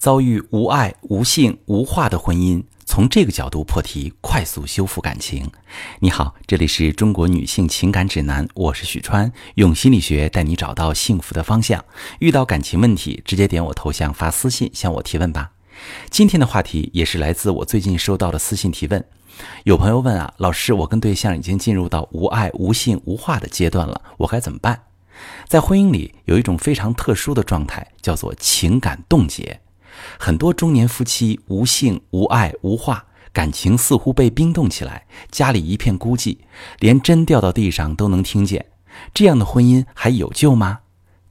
遭遇无爱、无性、无话的婚姻，从这个角度破题，快速修复感情。你好，这里是中国女性情感指南，我是许川，用心理学带你找到幸福的方向。遇到感情问题，直接点我头像发私信向我提问吧。今天的话题也是来自我最近收到的私信提问。有朋友问啊，老师，我跟对象已经进入到无爱、无性、无话的阶段了，我该怎么办？在婚姻里有一种非常特殊的状态，叫做情感冻结。很多中年夫妻无性、无爱、无话，感情似乎被冰冻起来，家里一片孤寂，连针掉到地上都能听见。这样的婚姻还有救吗？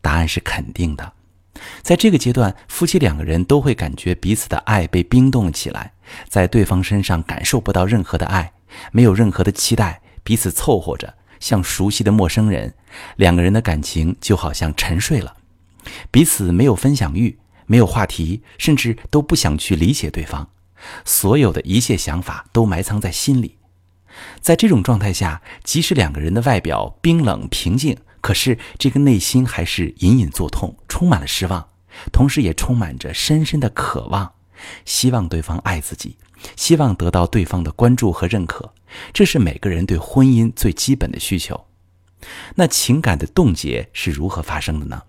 答案是肯定的。在这个阶段，夫妻两个人都会感觉彼此的爱被冰冻起来，在对方身上感受不到任何的爱，没有任何的期待，彼此凑合着，像熟悉的陌生人。两个人的感情就好像沉睡了，彼此没有分享欲，没有话题，甚至都不想去理解对方，所有的一切想法都埋藏在心里。在这种状态下，即使两个人的外表冰冷平静。可是，这个内心还是隐隐作痛，充满了失望，同时也充满着深深的渴望，希望对方爱自己，希望得到对方的关注和认可，这是每个人对婚姻最基本的需求。那情感的冻结是如何发生的呢？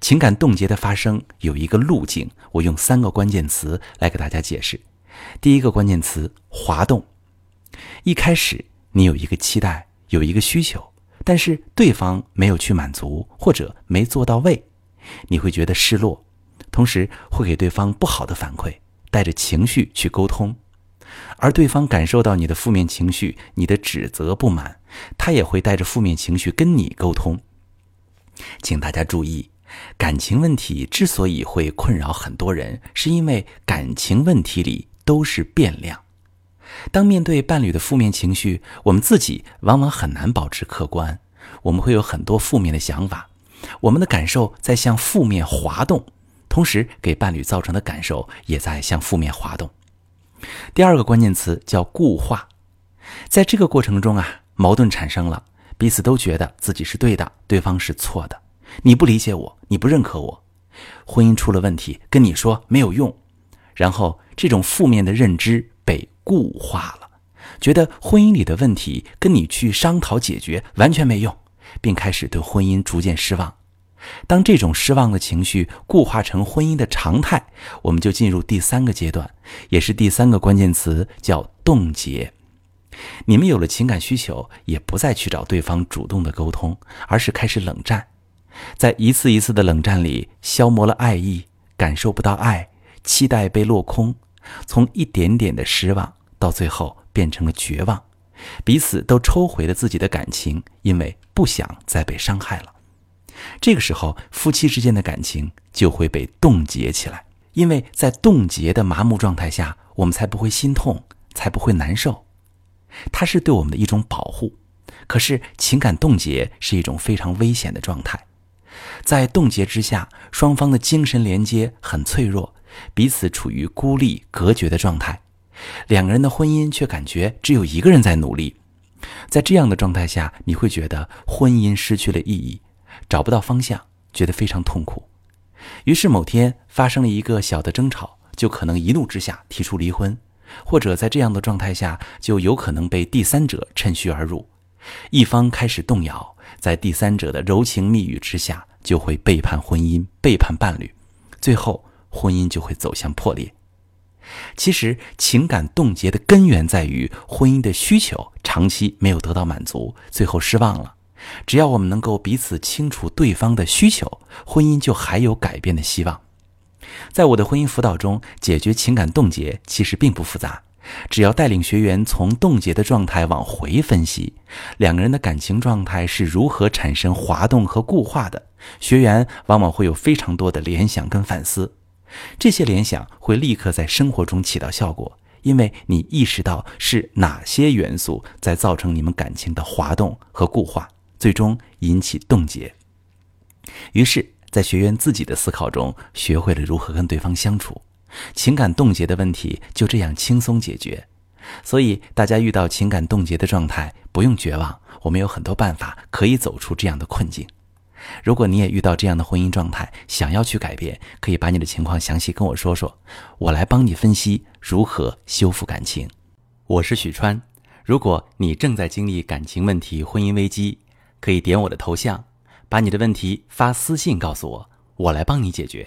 情感冻结的发生有一个路径，我用三个关键词来给大家解释。第一个关键词：滑动。一开始，你有一个期待，有一个需求。但是对方没有去满足，或者没做到位，你会觉得失落，同时会给对方不好的反馈，带着情绪去沟通，而对方感受到你的负面情绪、你的指责、不满，他也会带着负面情绪跟你沟通。请大家注意，感情问题之所以会困扰很多人，是因为感情问题里都是变量。当面对伴侣的负面情绪，我们自己往往很难保持客观，我们会有很多负面的想法，我们的感受在向负面滑动，同时给伴侣造成的感受也在向负面滑动。第二个关键词叫固化，在这个过程中啊，矛盾产生了，彼此都觉得自己是对的，对方是错的，你不理解我，你不认可我，婚姻出了问题，跟你说没有用，然后这种负面的认知被。固化了，觉得婚姻里的问题跟你去商讨解决完全没用，并开始对婚姻逐渐失望。当这种失望的情绪固化成婚姻的常态，我们就进入第三个阶段，也是第三个关键词，叫冻结。你们有了情感需求，也不再去找对方主动的沟通，而是开始冷战。在一次一次的冷战里，消磨了爱意，感受不到爱，期待被落空。从一点点的失望，到最后变成了绝望，彼此都抽回了自己的感情，因为不想再被伤害了。这个时候，夫妻之间的感情就会被冻结起来，因为在冻结的麻木状态下，我们才不会心痛，才不会难受。它是对我们的一种保护。可是，情感冻结是一种非常危险的状态，在冻结之下，双方的精神连接很脆弱。彼此处于孤立隔绝的状态，两个人的婚姻却感觉只有一个人在努力。在这样的状态下，你会觉得婚姻失去了意义，找不到方向，觉得非常痛苦。于是某天发生了一个小的争吵，就可能一怒之下提出离婚，或者在这样的状态下，就有可能被第三者趁虚而入，一方开始动摇，在第三者的柔情蜜语之下，就会背叛婚姻，背叛伴侣，最后。婚姻就会走向破裂。其实，情感冻结的根源在于婚姻的需求长期没有得到满足，最后失望了。只要我们能够彼此清楚对方的需求，婚姻就还有改变的希望。在我的婚姻辅导中，解决情感冻结其实并不复杂，只要带领学员从冻结的状态往回分析，两个人的感情状态是如何产生滑动和固化的，学员往往会有非常多的联想跟反思。这些联想会立刻在生活中起到效果，因为你意识到是哪些元素在造成你们感情的滑动和固化，最终引起冻结。于是，在学员自己的思考中，学会了如何跟对方相处，情感冻结的问题就这样轻松解决。所以，大家遇到情感冻结的状态，不用绝望，我们有很多办法可以走出这样的困境。如果你也遇到这样的婚姻状态，想要去改变，可以把你的情况详细跟我说说，我来帮你分析如何修复感情。我是许川，如果你正在经历感情问题、婚姻危机，可以点我的头像，把你的问题发私信告诉我，我来帮你解决。